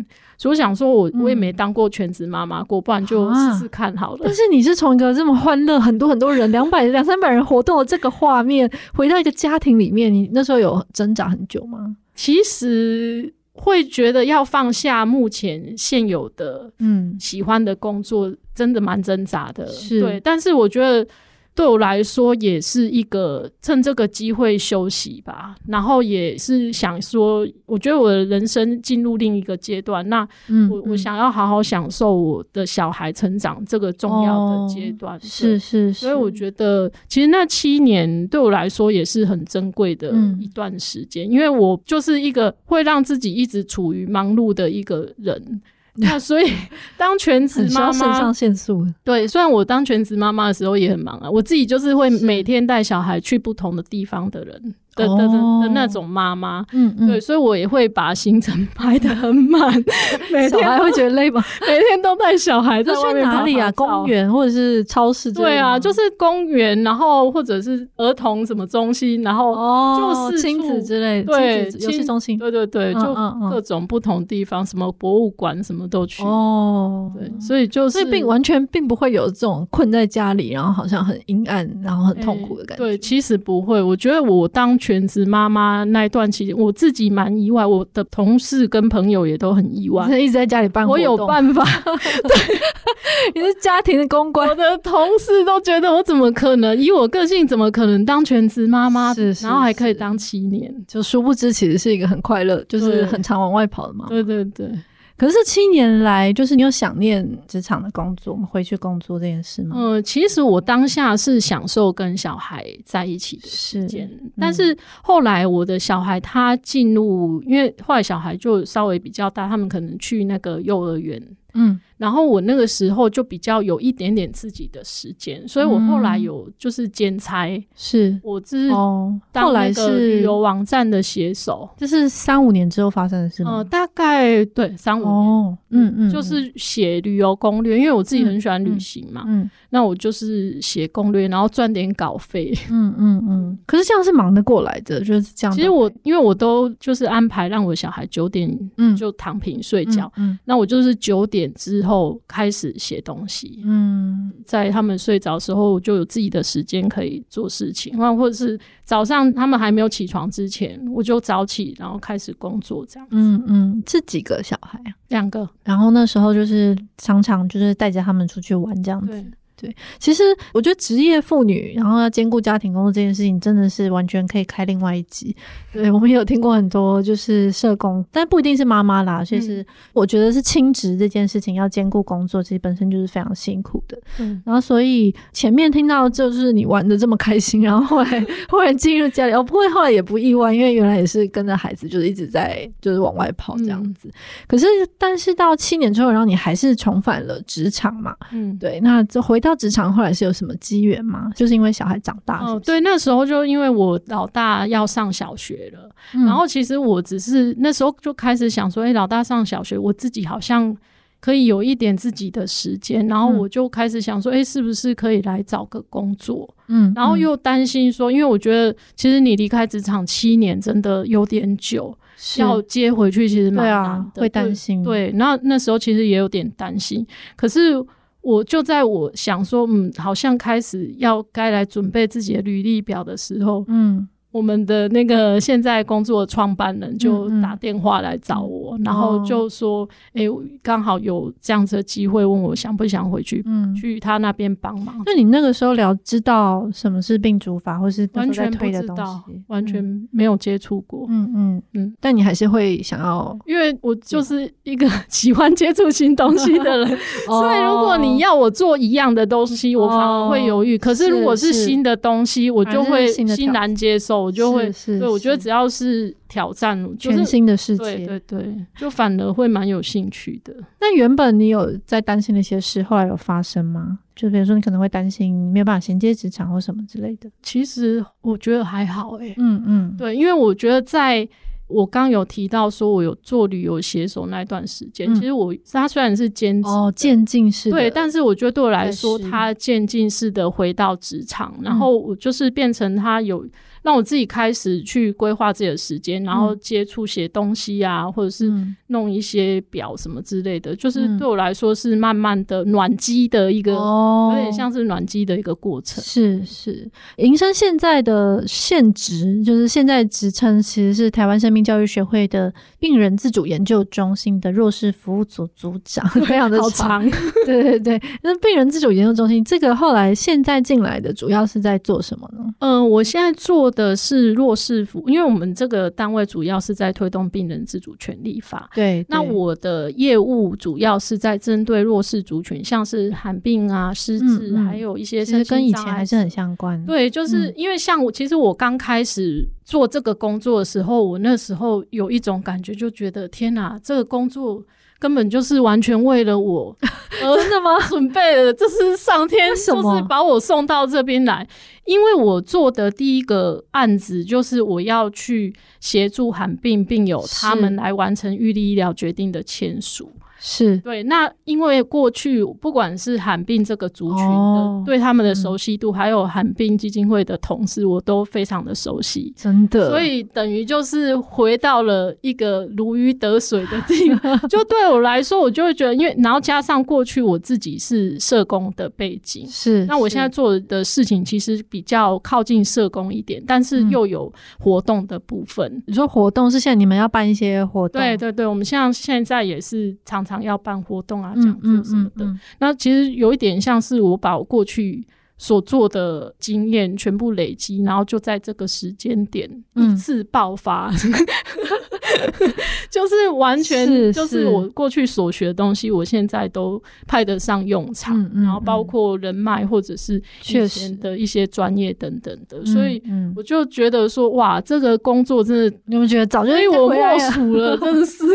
所以我想说我，我我也没当过全职妈妈过，不然就试试看好了。但是你是从一个这么欢乐、很多很多人、两百两三百人活动的这个画面，回到一个家庭里面，你那时候有挣扎很久吗？其实会觉得要放下目前现有的嗯喜欢的工作，真的蛮挣扎的。是对，但是我觉得。对我来说也是一个趁这个机会休息吧，然后也是想说，我觉得我的人生进入另一个阶段，那我、我想要好好享受我的小孩成长这个重要的阶段。哦、是是是，所以我觉得其实那七年对我来说也是很珍贵的一段时间，嗯、因为我就是一个会让自己一直处于忙碌的一个人。那所以 当全职妈妈，肾上腺素。对，虽然我当全职妈妈的时候也很忙啊，我自己就是会每天带小孩去不同的地方的人。的的的的那种妈妈，嗯嗯，对，所以我也会把行程 排得很满，每天还会觉得累吗？每天都带小孩在外面哪里啊？公园或者是超市？对啊，就是公园，然后或者是儿童什么中心，然后就是亲子之类的，对，游戏中心，对对对，就各种不同地方，什么博物馆什么都去哦。对，所以就是并完全并不会有这种困在家里，然后好像很阴暗，然后很痛苦的感觉。对，其实不会，我觉得我当。全职妈妈那一段期间，我自己蛮意外，我的同事跟朋友也都很意外。一直在家里办活动，我有办法。对，你是家庭的公关。我的同事都觉得我怎么可能？以我个性，怎么可能当全职妈妈？是，是，然后还可以当七年，就殊不知其实是一个很快乐，就是很常往外跑的妈妈。对对对。可是七年来，就是你有想念职场的工作，回去工作这件事吗？呃，其实我当下是享受跟小孩在一起的时间，是嗯、但是后来我的小孩他进入，因为后来小孩就稍微比较大，他们可能去那个幼儿园。嗯，然后我那个时候就比较有一点点自己的时间，所以我后来有就是兼差，是我是哦，后来是旅游网站的写手，这是三五年之后发生的事吗？呃，大概对三五年，嗯嗯，就是写旅游攻略，因为我自己很喜欢旅行嘛，嗯，那我就是写攻略，然后赚点稿费，嗯嗯嗯。可是这样是忙得过来的，就是这样。其实我因为我都就是安排让我小孩九点嗯就躺平睡觉，嗯，那我就是九点。之后开始写东西，嗯，在他们睡着时候，就有自己的时间可以做事情，或或者是早上他们还没有起床之前，我就早起，然后开始工作这样子。嗯嗯，这几个小孩啊，两个，然后那时候就是常常就是带着他们出去玩这样子。对，其实我觉得职业妇女，然后要兼顾家庭工作这件事情，真的是完全可以开另外一集。对，我们也有听过很多，就是社工，但不一定是妈妈啦。其实我觉得是亲职这件事情要兼顾工作，其实本身就是非常辛苦的。嗯，然后所以前面听到就是你玩的这么开心，然后后来忽然进入家里，哦，不过，后来也不意外，因为原来也是跟着孩子，就是一直在就是往外跑这样子。嗯、可是，但是到七年之后，然后你还是重返了职场嘛？嗯，对，那就回到。职场后来是有什么机缘吗？就是因为小孩长大是是。哦，对，那时候就因为我老大要上小学了，嗯、然后其实我只是那时候就开始想说，哎、欸，老大上小学，我自己好像可以有一点自己的时间，然后我就开始想说，哎、欸，是不是可以来找个工作？嗯，然后又担心说，因为我觉得其实你离开职场七年真的有点久，要接回去其实蛮难的，啊，会担心。对，那那时候其实也有点担心，可是。我就在我想说，嗯，好像开始要该来准备自己的履历表的时候，嗯，我们的那个现在工作的创办人就打电话来找我，嗯嗯、然后就说：“哎、哦，刚、欸、好有这样子的机会，问我想不想回去，嗯、去他那边帮忙。”那你那个时候了知道什么是病主法，或是完全不知道，完全没有接触过。嗯嗯嗯。但你还是会想要，因为我就是一个 喜欢接触新东西的人，所以如果你要我做一样的东西，我反而会犹豫。可是如果是新的东西，我就会欣然接受。我就会是，对，我觉得只要是挑战，就是全新的世界，对对对，就反而会蛮有兴趣的。那原本你有在担心那些事，后来有发生吗？就比如说你可能会担心没有办法衔接职场或什么之类的。其实我觉得还好，欸，诶，嗯嗯，对，因为我觉得在我刚有提到说我有做旅游写手那一段时间，嗯、其实我他虽然是兼职哦，渐进式的，对，但是我觉得对我来说，他渐进式的回到职场，然后我就是变成他有。让我自己开始去规划自己的时间，然后接触写东西啊，嗯、或者是弄一些表什么之类的，嗯、就是对我来说是慢慢的暖机的一个，哦、有点像是暖机的一个过程。是是，银生现在的现职就是现在职称其实是台湾生命教育学会的病人自主研究中心的弱势服务组组长，非常的长。长 对对对，那病人自主研究中心这个后来现在进来的主要是在做什么呢？嗯、呃，我现在做。的是弱势服，因为我们这个单位主要是在推动病人自主权利法。对，对，那我的业务主要是在针对弱势族群，像是罕病啊、失智，嗯嗯、还有一些其实跟以前还是很相关。对，就是因为像我，其实我刚开始做这个工作的时候，我那时候有一种感觉，就觉得天哪，这个工作。根本就是完全为了我，真的吗？准备了，这是上天就是把我送到这边来，因为我做的第一个案子就是我要去协助罕病病友他们来完成预立医疗决定的签署。是对，那因为过去不管是罕病这个族群的、哦、对他们的熟悉度，嗯、还有罕病基金会的同事，我都非常的熟悉，真的。所以等于就是回到了一个如鱼得水的地方。就对我来说，我就会觉得，因为然后加上过去我自己是社工的背景，是那我现在做的事情其实比较靠近社工一点，但是又有活动的部分。嗯、你说活动是现在你们要办一些活动？对对对，我们像现在也是常常。要办活动啊，讲座什么的。那其实有一点像是我把我过去所做的经验全部累积，然后就在这个时间点一次爆发，嗯、就是完全就是我过去所学的东西，我现在都派得上用场。然后包括人脉或者是以前的一些专业等等的，所以我就觉得说，哇，这个工作真的，你们觉得早就被我莫属了，真的是。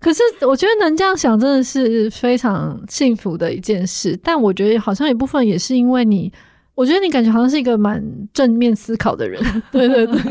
可是我觉得能这样想真的是非常幸福的一件事，但我觉得好像一部分也是因为你。我觉得你感觉好像是一个蛮正面思考的人，对对对，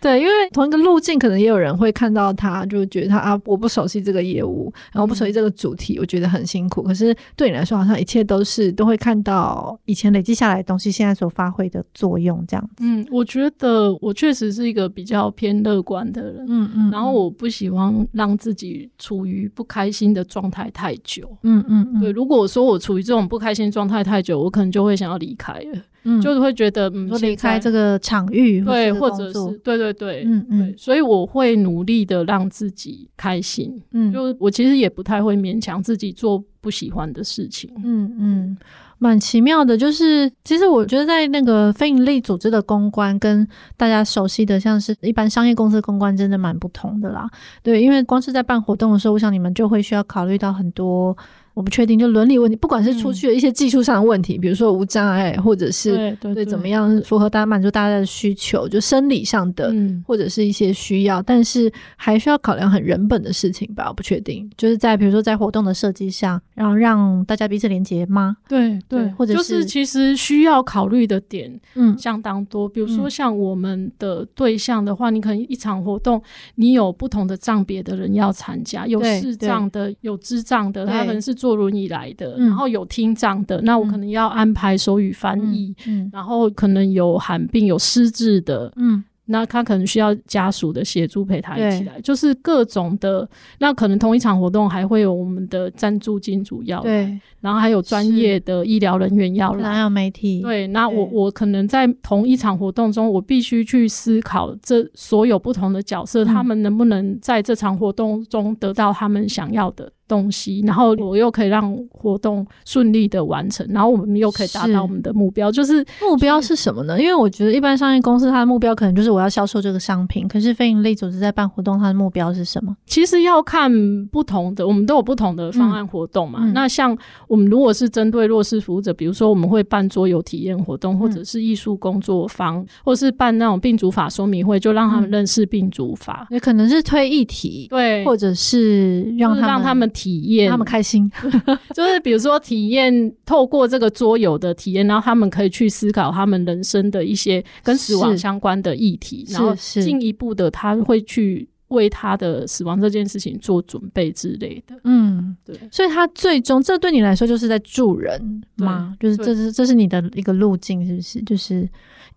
对，因为同一个路径，可能也有人会看到他，就觉得他啊，我不熟悉这个业务，然后不熟悉这个主题，我觉得很辛苦。可是对你来说，好像一切都是都会看到以前累积下来的东西，现在所发挥的作用，这样子。嗯，我觉得我确实是一个比较偏乐观的人，嗯嗯，然后我不喜欢让自己处于不开心的状态太久，嗯嗯嗯，对。如果说我处于这种不开心状态太久，我可能就会想要离开。嗯，就是会觉得嗯，离开这个场域，对，或者是对对对，嗯嗯，所以我会努力的让自己开心，嗯，就我其实也不太会勉强自己做不喜欢的事情，嗯嗯，蛮奇妙的，就是其实我觉得在那个非营利组织的公关跟大家熟悉的像是一般商业公司的公关真的蛮不同的啦，对，因为光是在办活动的时候，我想你们就会需要考虑到很多。我不确定，就伦理问题，不管是出去的一些技术上的问题，嗯、比如说无障碍，或者是对，对，对怎么样符合大家满足大家的需求，就生理上的，嗯、或者是一些需要，但是还需要考量很人本的事情吧？我不确定，就是在比如说在活动的设计上，然后让大家彼此连接吗？对对，对，或者是就是其实需要考虑的点，嗯，相当多。嗯、比如说像我们的对象的话，你可能一场活动，你有不同的障别的人要参加，有视障的，有智障的，他可能是做。坐轮椅来的，然后有听障的，嗯、那我可能要安排手语翻译，嗯嗯、然后可能有罕病、有失智的，嗯，那他可能需要家属的协助陪他一起来，就是各种的。那可能同一场活动还会有我们的赞助金主要来，对，然后还有专业的医疗人员要来，还有媒体。对，那我我可能在同一场活动中，我必须去思考这所有不同的角色，嗯，他们能不能在这场活动中得到他们想要的东西，然后我又可以让活动顺利的完成，然后我们又可以达到我们的目标。就是目标是什么呢？因为我觉得一般商业公司它的目标可能就是我要销售这个商品，可是非营利组织在办活动，它的目标是什么？其实要看不同的，我们都有不同的方案活动嘛。嗯、那像我们如果是针对弱势服务者，比如说我们会办桌游体验活动，或者是艺术工作坊，或是办那种病主法说明会，就让他们认识病主法。也可能是推议题，对，或者是让让他们。体验，他们开心，就是比如说体验，透过这个桌游的体验，然后他们可以去思考他们人生的一些跟死亡相关的议题，然后进一步的他会去为他的死亡这件事情做准备之类的。嗯，对，所以他最终这对你来说就是在助人吗？就是这是这是你的一个路径，是不是？就是。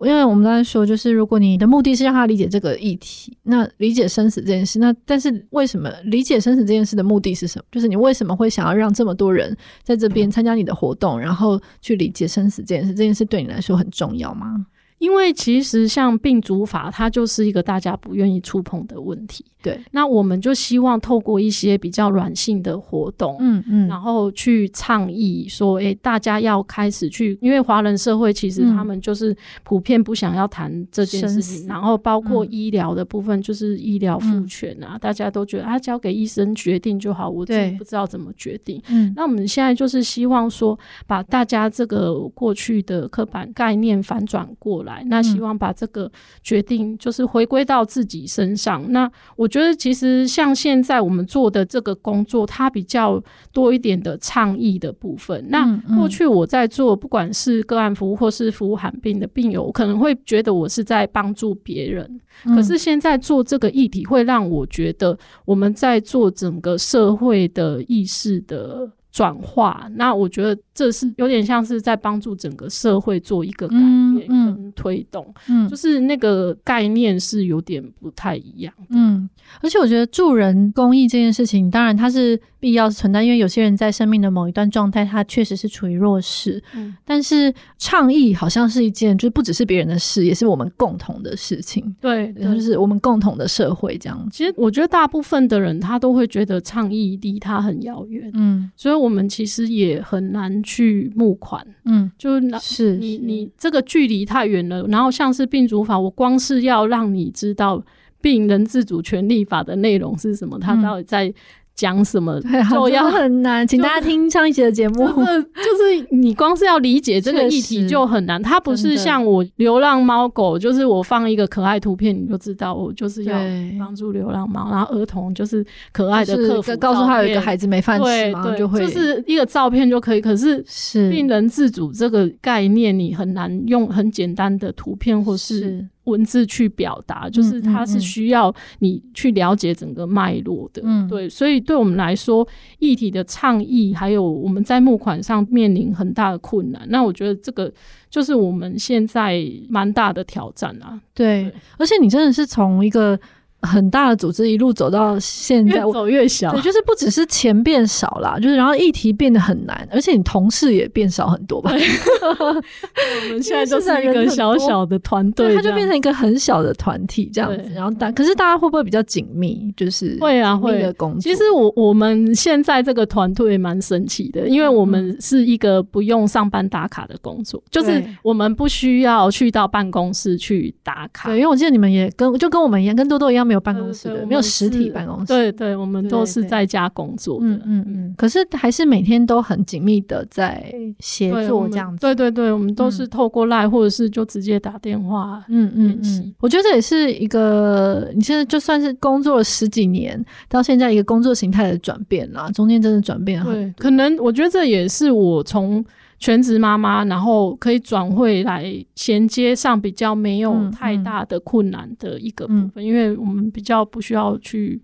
因为我们刚才说，就是如果你的目的是让他理解这个议题，那理解生死这件事，那但是为什么理解生死这件事的目的是什么？就是你为什么会想要让这么多人在这边参加你的活动，然后去理解生死这件事？这件事对你来说很重要吗？因为其实像病主法，它就是一个大家不愿意触碰的问题。对，那我们就希望透过一些比较软性的活动，嗯嗯，然后去倡议说，哎、欸，大家要开始去，因为华人社会其实他们就是普遍不想要谈这件事情，嗯、然后包括医疗的部分，就是医疗赋权啊、嗯，大家都觉得啊，交给医生决定就好，我自己不知道怎么决定。嗯，那我们现在就是希望说，把大家这个过去的刻板概念反转过来。那希望把这个决定就是回归到自己身上。那我觉得其实像现在我们做的这个工作，它比较多一点的倡议的部分。那过去我在做，不管是个案服务或是服务罕病的病友，我可能会觉得我是在帮助别人。可是现在做这个议题，会让我觉得我们在做整个社会的意识的转化。那我觉得。这是有点像是在帮助整个社会做一个改变跟推动，嗯，嗯，就是那个概念是有点不太一样的，嗯，而且我觉得助人公益这件事情，当然它是必要存在，因为有些人在生命的某一段状态，他确实是处于弱势，嗯，但是倡议好像是一件，就是不只是别人的事，也是我们共同的事情，对，就是我们共同的社会这样。其实我觉得大部分的人他都会觉得倡议离他很遥远，嗯，所以我们其实也很难。去募款，嗯，就是你你这个距离太远了。然后像是病主法，我光是要让你知道病人自主权利法的内容是什么，他到底在。讲什么就要很难，请大家听上一集的节目。就是就是你光是要理解这个议题就很难，它不是像我流浪猫狗，就是我放一个可爱图片，你就知道我就是要帮助流浪猫。然后儿童就是可爱的客服，就是，告诉他有一个孩子没饭吃嘛，就会就是一个照片就可以。可是是病人自主这个概念，你很难用很简单的图片或是。文字去表达，就是它是需要你去了解整个脉络的，嗯，对，所以对我们来说，议题的倡议还有我们在募款上面临很大的困难。那我觉得这个就是我们现在蛮大的挑战啊。对，对，而且你真的是从一个。很大的组织一路走到现在，越走越小。对，就是不只是钱变少了，就是然后议题变得很难，而且你同事也变少很多吧。我们现在就是一个小小的团队，它就变成一个很小的团体这样子。然后大，可是大家会不会比较紧密？就是会啊，会的工作。其实我我们现在这个团队蛮神奇的，因为我们是一个不用上班打卡的工作，就是我们不需要去到办公室去打卡。对，因为我记得你们也跟就跟我们一样，跟多多一样。没有办公室的，没有实体办公室。对对，我们都是在家工作的。嗯嗯嗯。可是还是每天都很紧密的在协作这样子。对对对，我们都是透过 LINE 或者是就直接打电话。嗯嗯嗯。我觉得这也是一个，你现在就算是工作了十几年，到现在一个工作形态的转变啦，中间真的转变很多。对，可能我觉得这也是我从。全职妈妈，然后可以转会来衔接上比较没有太大的困难的一个部分，嗯嗯、因为我们比较不需要去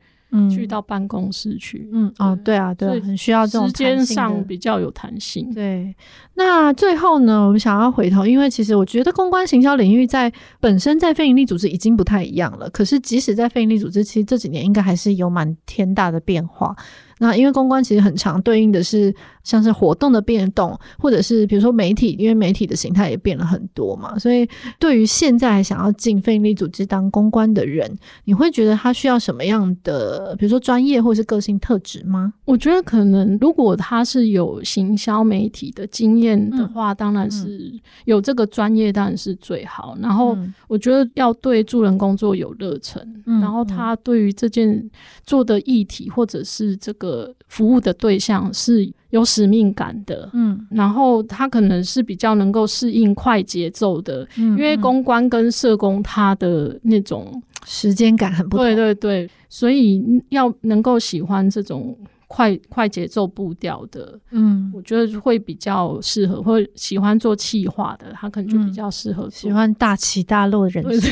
去到办公室去。嗯，哦，对啊，对啊，很需要这种时间上比较有弹性。对，那最后呢，我们想要回头，因为其实我觉得公关行销领域在本身在非营利组织已经不太一样了，可是即使在非营利组织，其实这几年应该还是有蛮天大的变化。那因为公关其实很常对应的是像是活动的变动，或者是比如说媒体，因为媒体的形态也变了很多嘛，所以对于现在想要进非营利组织当公关的人，你会觉得他需要什么样的，比如说专业或是个性特质吗？我觉得可能如果他是有行销媒体的经验的话，嗯、当然是有这个专业当然是最好。然后我觉得要对助人工作有热忱，嗯、然后他对于这件做的议题或者是这个。呃，服务的对象是有使命感的，嗯，然后他可能是比较能够适应快节奏的，嗯，因为公关跟社工他的那种时间感很不同，对对对，所以要能够喜欢这种。快快节奏步调的，嗯，我觉得会比较适合，或喜欢做气化的，他可能就比较适合、嗯。喜欢大起大落的人生，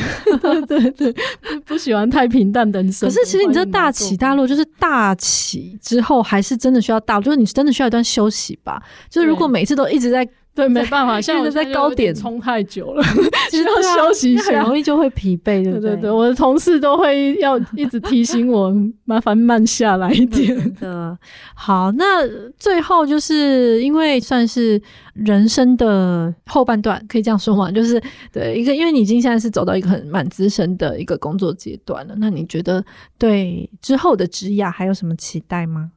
对 对对，不不喜欢太平淡的人生。可是其实你这大起大落，就是大起之后还是真的需要大，就是你真的需要一段休息吧。就是如果每次都一直在。对，没办法，像我在高点冲太久了，需要休息一下，很容易就会疲惫，对不对？对对，我的同事都会要一直提醒我，麻烦慢下来一点。真的，好，那最后就是因为算是人生的后半段，可以这样说吗？就是对一个，因为你已经现在是走到一个很蛮资深的一个工作阶段了，那你觉得对之后的职涯还有什么期待吗？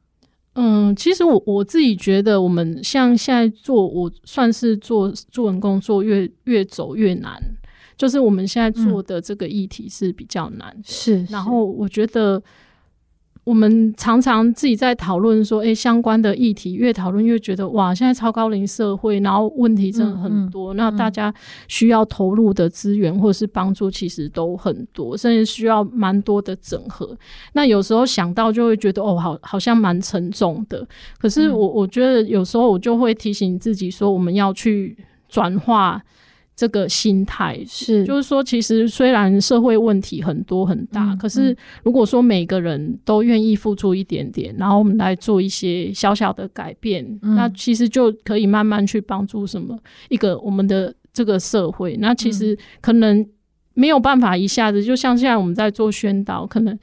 嗯，其实我我自己觉得，我们像现在做，我算是做助人工作越越走越难，就是我们现在做的这个议题是比较难，嗯，是。然后我觉得。我们常常自己在讨论说，诶，相关的议题越讨论越觉得哇，现在超高龄社会，然后问题真的很多，嗯嗯、那大家需要投入的资源或者是帮助其实都很多，甚至需要蛮多的整合。那有时候想到就会觉得哦，好，好像蛮沉重的。可是我我觉得有时候我就会提醒自己说，我们要去转化。这个心态是，就是说，其实虽然社会问题很多很大，嗯、可是如果说每个人都愿意付出一点点，然后我们来做一些小小的改变，嗯、那其实就可以慢慢去帮助什么一个我们的这个社会。那其实可能没有办法一下子，就像现在我们在做宣导，可能。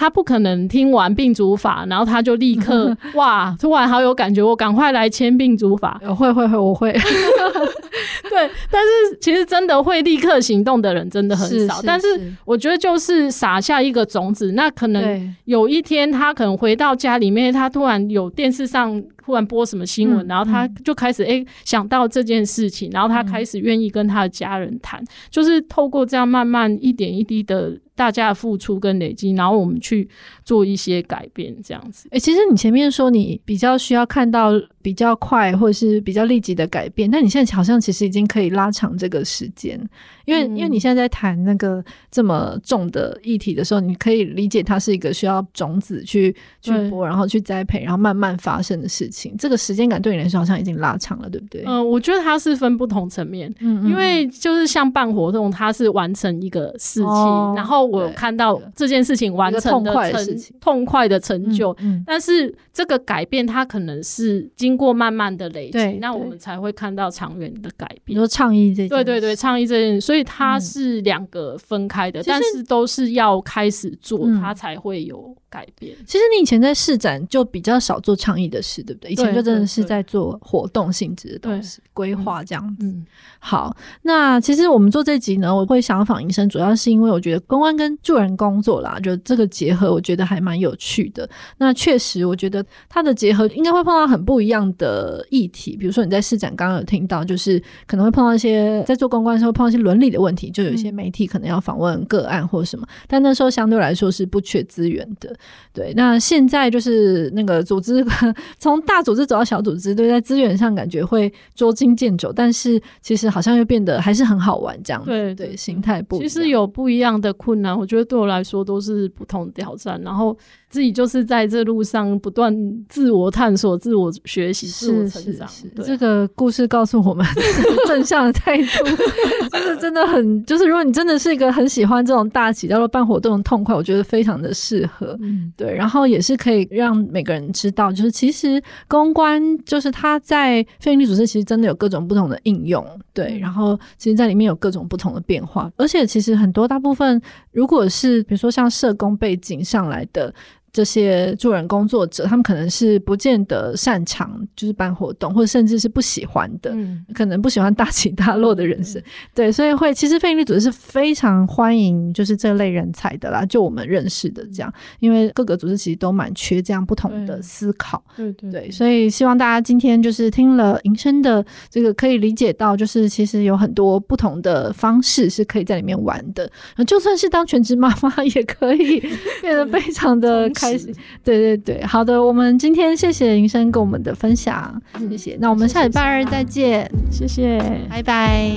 他不可能听完病主法，然后他就立刻 哇，突然好有感觉，我赶快来签病主法。会会会，我会。对，但是其实真的会立刻行动的人真的很少。是是是，但是我觉得就是撒下一个种子，那可能有一天他可能回到家里面，他突然有电视上突然播什么新闻，嗯、然后他就开始诶、欸、想到这件事情，然后他开始愿意跟他的家人谈，嗯、就是透过这样慢慢一点一滴的。大家的付出跟累积，然后我们去做一些改变，这样子。诶、欸，其实你前面说你比较需要看到比较快或者是比较立即的改变，但你现在好像其实已经可以拉长这个时间，因为、嗯、因为你现在在谈那个这么重的议题的时候，你可以理解它是一个需要种子去去播，然后去栽培，然后慢慢发生的事情。这个时间感对你来说好像已经拉长了，对不对？嗯、呃，我觉得它是分不同层面，嗯，嗯，因为就是像办活动，它是完成一个事情，哦、然后。我有看到这件事情完成的成痛快的成就，但是这个改变它可能是经过慢慢的累积，那我们才会看到长远的改变。比如说倡议这件，对对对，倡议这件，所以它是两个分开的，但是都是要开始做，它才会有改变。其实你以前在市展就比较少做倡议的事，对不对？以前就真的是在做活动性质的东西，规划这样子。嗯，好，那其实我们做这集呢，我会想要访医生，主要是因为我觉得公关跟助人工作啦，就这个结合，我觉得还蛮有趣的。那确实，我觉得它的结合应该会碰到很不一样的议题。比如说你在市展刚刚有听到，就是可能会碰到一些在做公关的时候碰到一些伦理的问题，就有一些媒体可能要访问个案或什么，但那时候相对来说是不缺资源的。对，那现在就是那个组织，从大组织走到小组织，对，在资源上感觉会捉襟见肘，但是其实好像又变得还是很好玩这样子。对对，心态不其实有不一样的困难，我觉得对我来说都是不同的挑战，然后。自己就是在这路上不断自我探索、自我学习、自我成长。是是是对这个故事告诉我们，正向的态度 就是真的很，就是如果你真的是一个很喜欢这种大起叫做办活动的痛快，我觉得非常的适合。嗯、嗯，对，然后也是可以让每个人知道，就是其实公关就是它在非营利组织其实真的有各种不同的应用，对，然后其实在里面有各种不同的变化，而且其实很多大部分如果是比如说像社工背景上来的。这些助人工作者，他们可能是不见得擅长，就是办活动，或者甚至是不喜欢的，嗯、可能不喜欢大起大落的人生，嗯、对，所以会其实非营利组织是非常欢迎就是这类人才的啦，就我们认识的这样，因为各个组织其实都蛮缺这样不同的思考，对对所以希望大家今天就是听了银生的这个，可以理解到，就是其实有很多不同的方式是可以在里面玩的，就算是当全职妈妈也可以 变得非常的。开心，对对对，好的，我们今天谢谢云生跟我们的分享，谢谢。那我们下礼拜二再见，谢谢，拜拜。